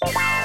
Bye.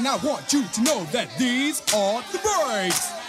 and I want you to know that these are the breaks.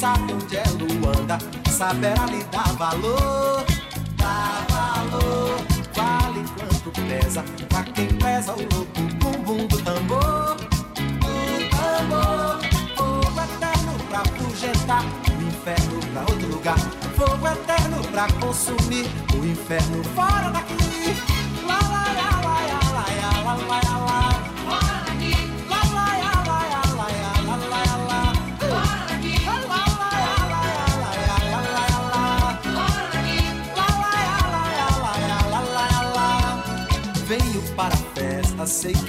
sabe onde é Luanda, saberá lhe dar valor. Dá valor, vale quanto pesa, pra quem pesa o louco bumbum do tambor. Do tambor, fogo eterno pra fugentar, o inferno pra outro lugar. Fogo eterno pra consumir, o inferno fora.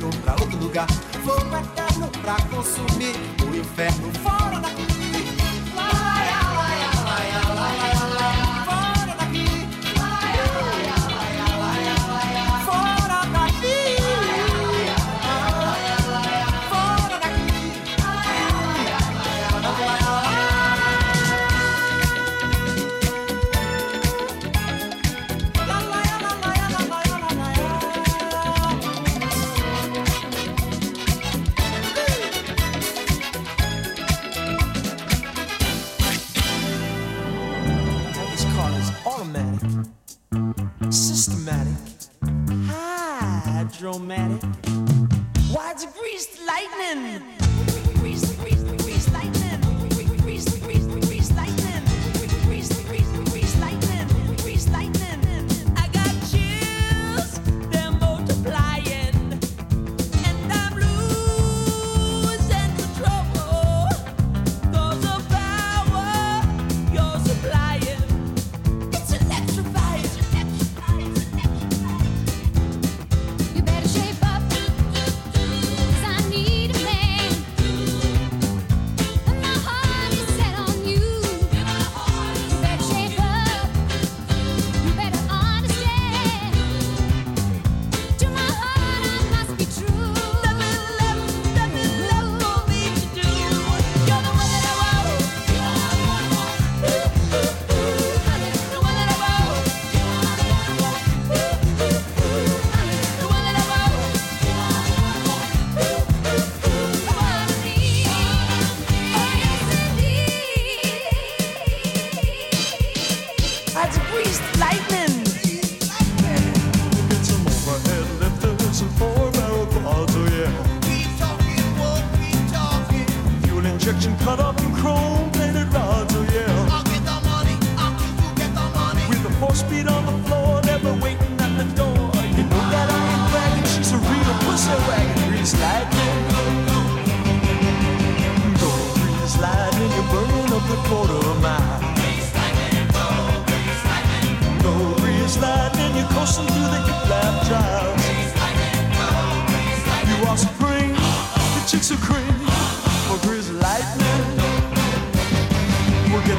destino pra outro lugar. fogo eterno pra consumir o inferno fora daqui.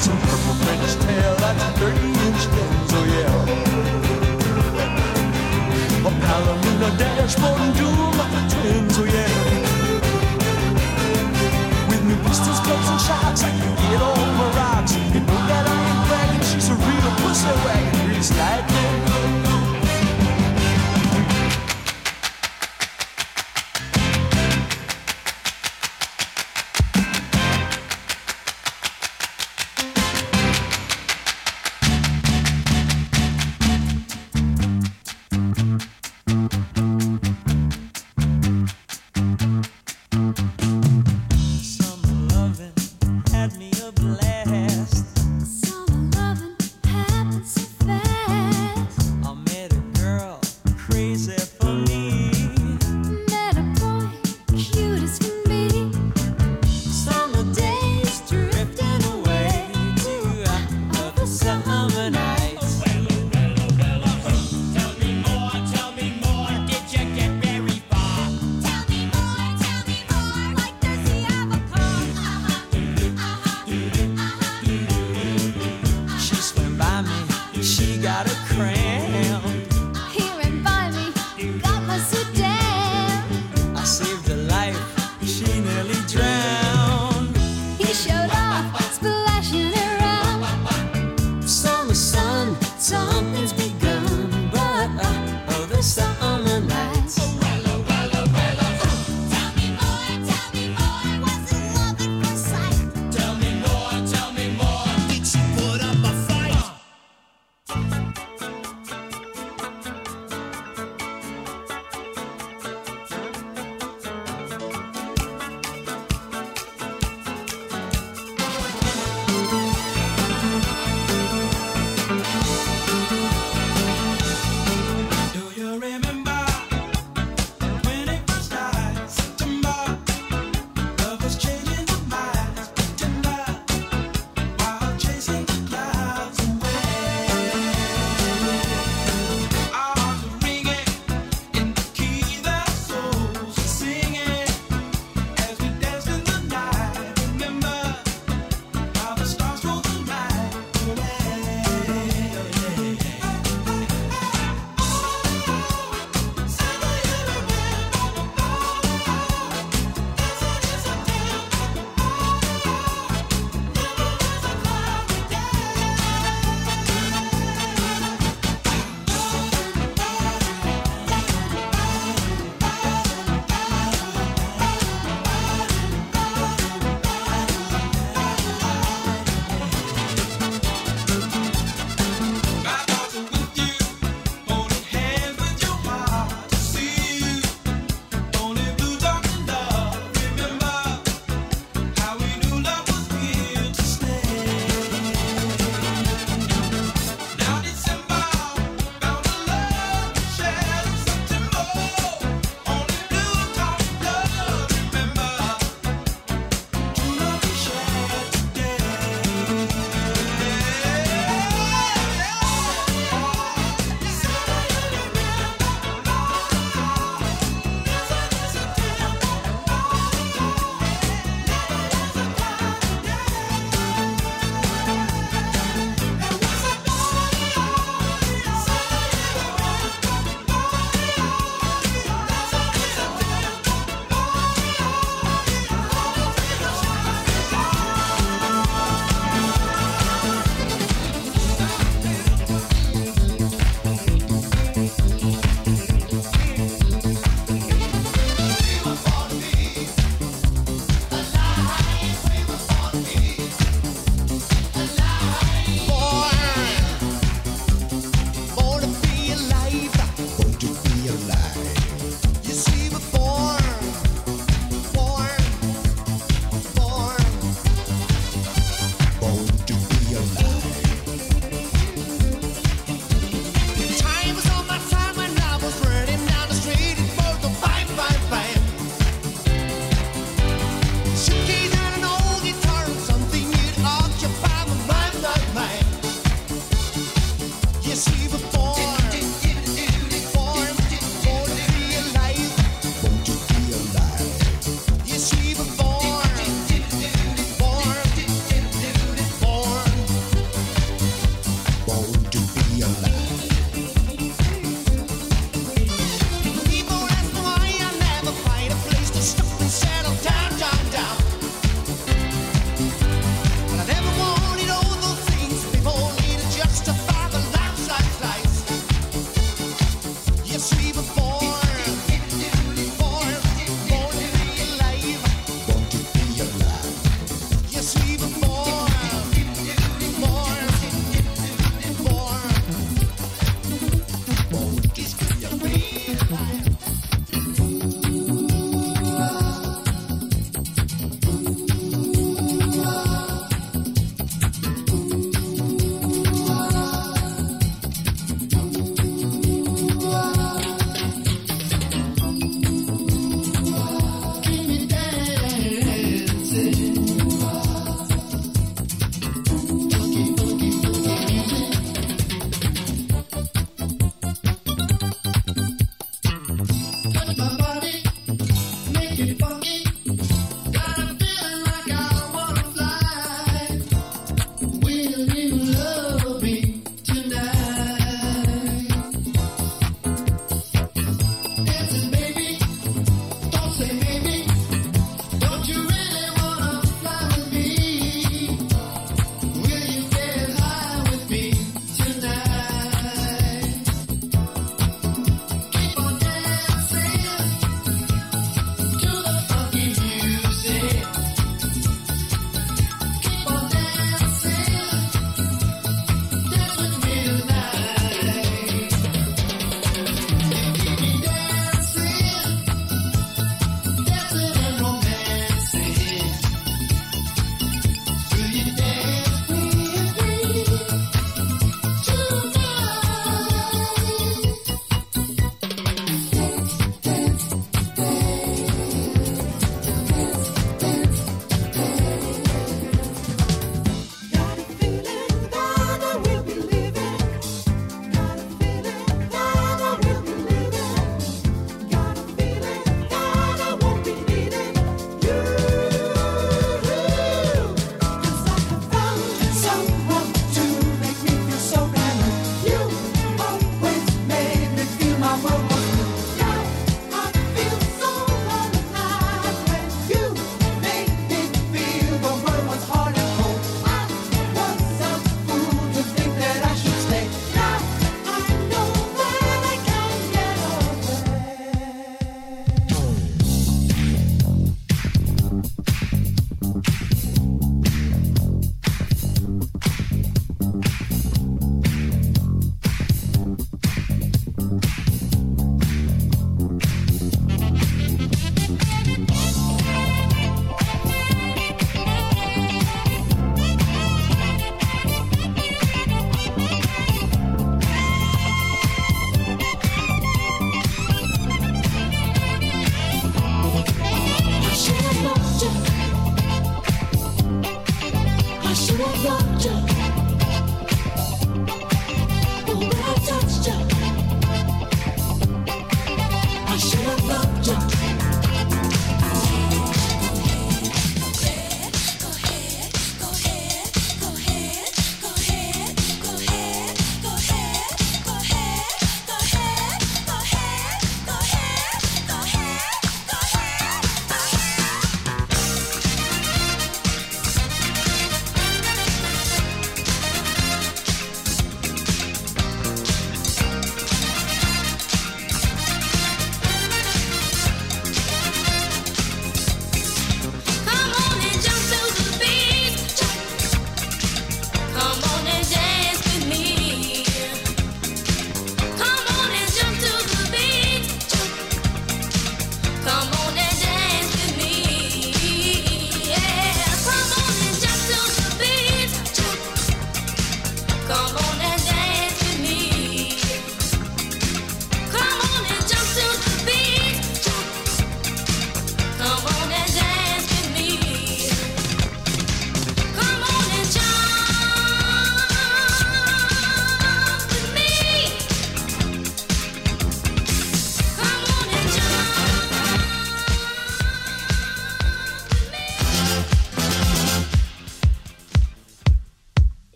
It's a purple French tail, that's a 30 inch Denzel, yeah. A Palomino dashboard and doom like the twins, oh yeah. With new pistols, clubs, and shots, I can get off my rocks. You know that I ain't bragging, she's a real pussy wagon, grease light.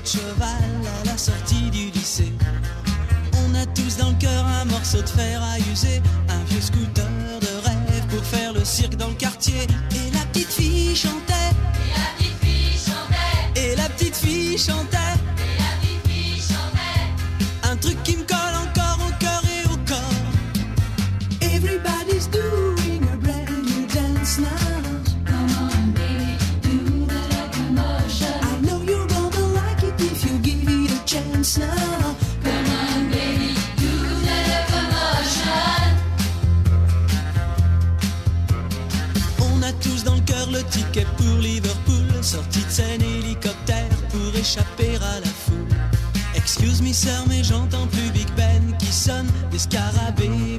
de cheval à la sortie du lycée. On a tous dans le cœur un morceau de fer à user, un vieux scooter de rêve pour faire le cirque dans le quartier. Et la petite fille chantait. Et la petite fille chantait. Et la petite fille chantait. ticket pour Liverpool, sortie de scène hélicoptère pour échapper à la foule. Excuse me sir, mais j'entends plus Big Ben qui sonne des scarabées.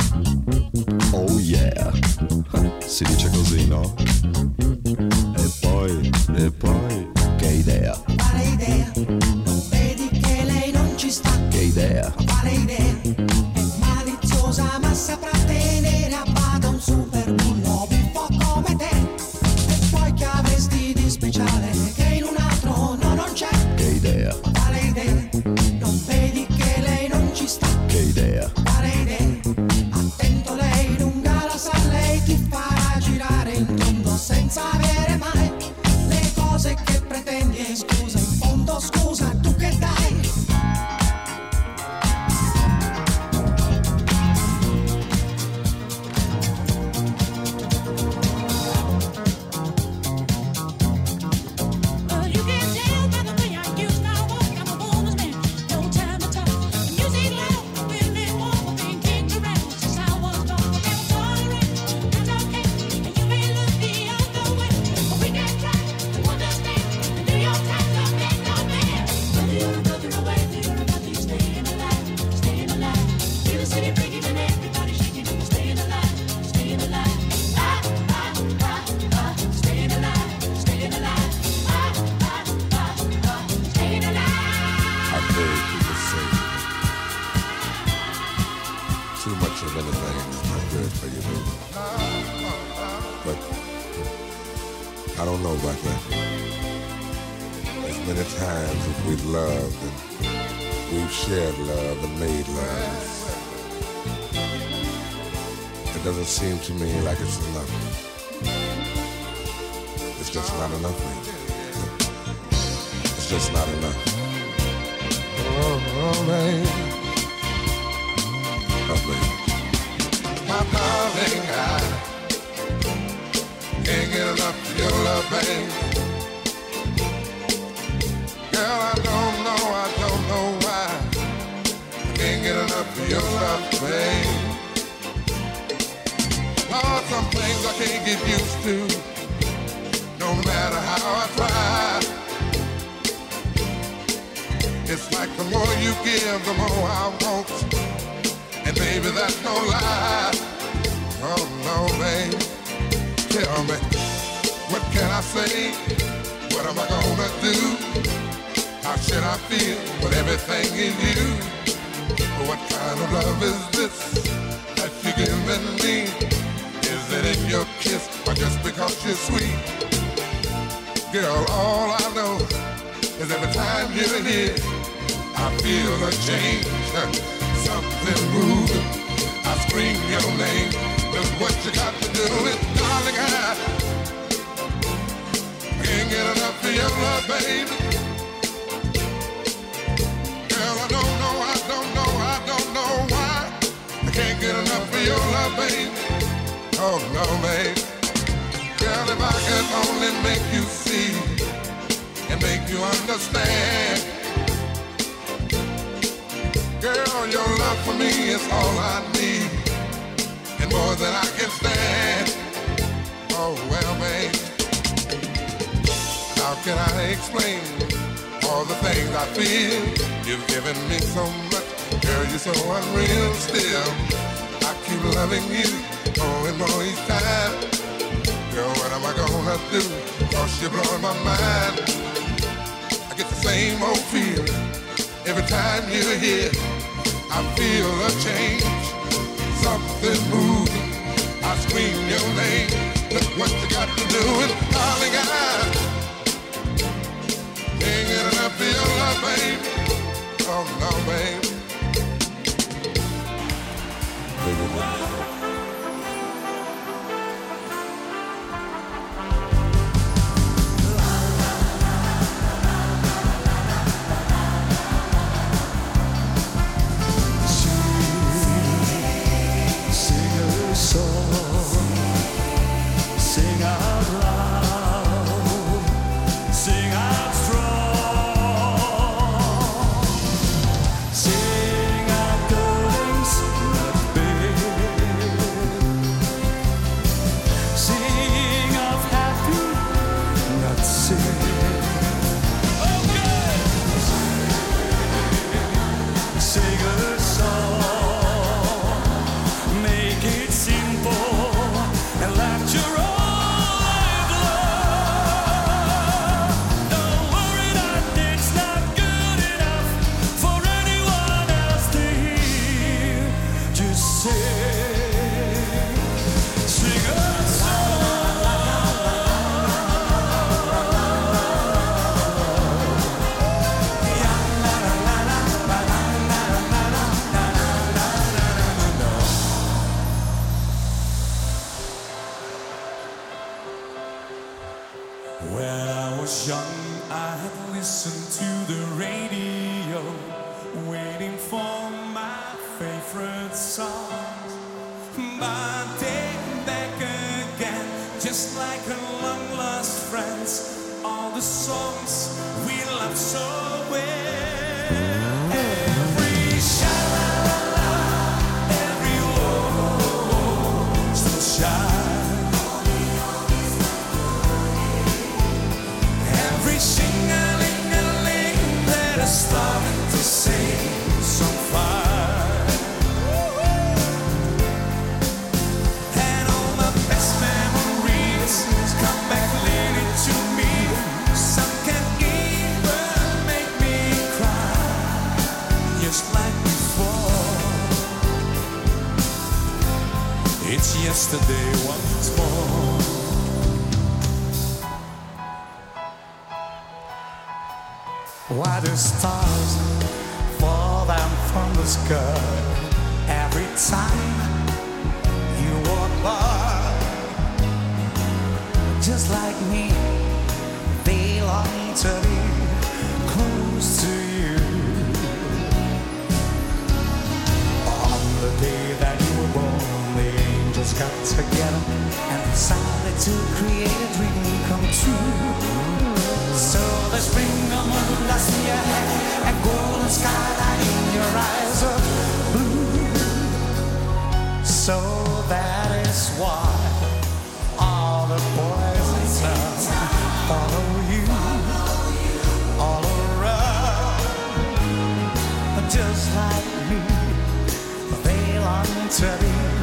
yeah, si dice così, no? E poi, e poi, che idea. it's not enough. don't have to Cause you're blowing my mind I get the same old feeling Every time you're here I feel a change Something moving I scream your name Look what you got to do And darling I Can't get enough of your love, baby. Oh no, babe Baby, baby. just like me. They long to be close to you. On the day that you were born, the angels got together and decided to create a dream come true. So the spring moon I see your head, a golden skyline in your eyes of blue. So tell you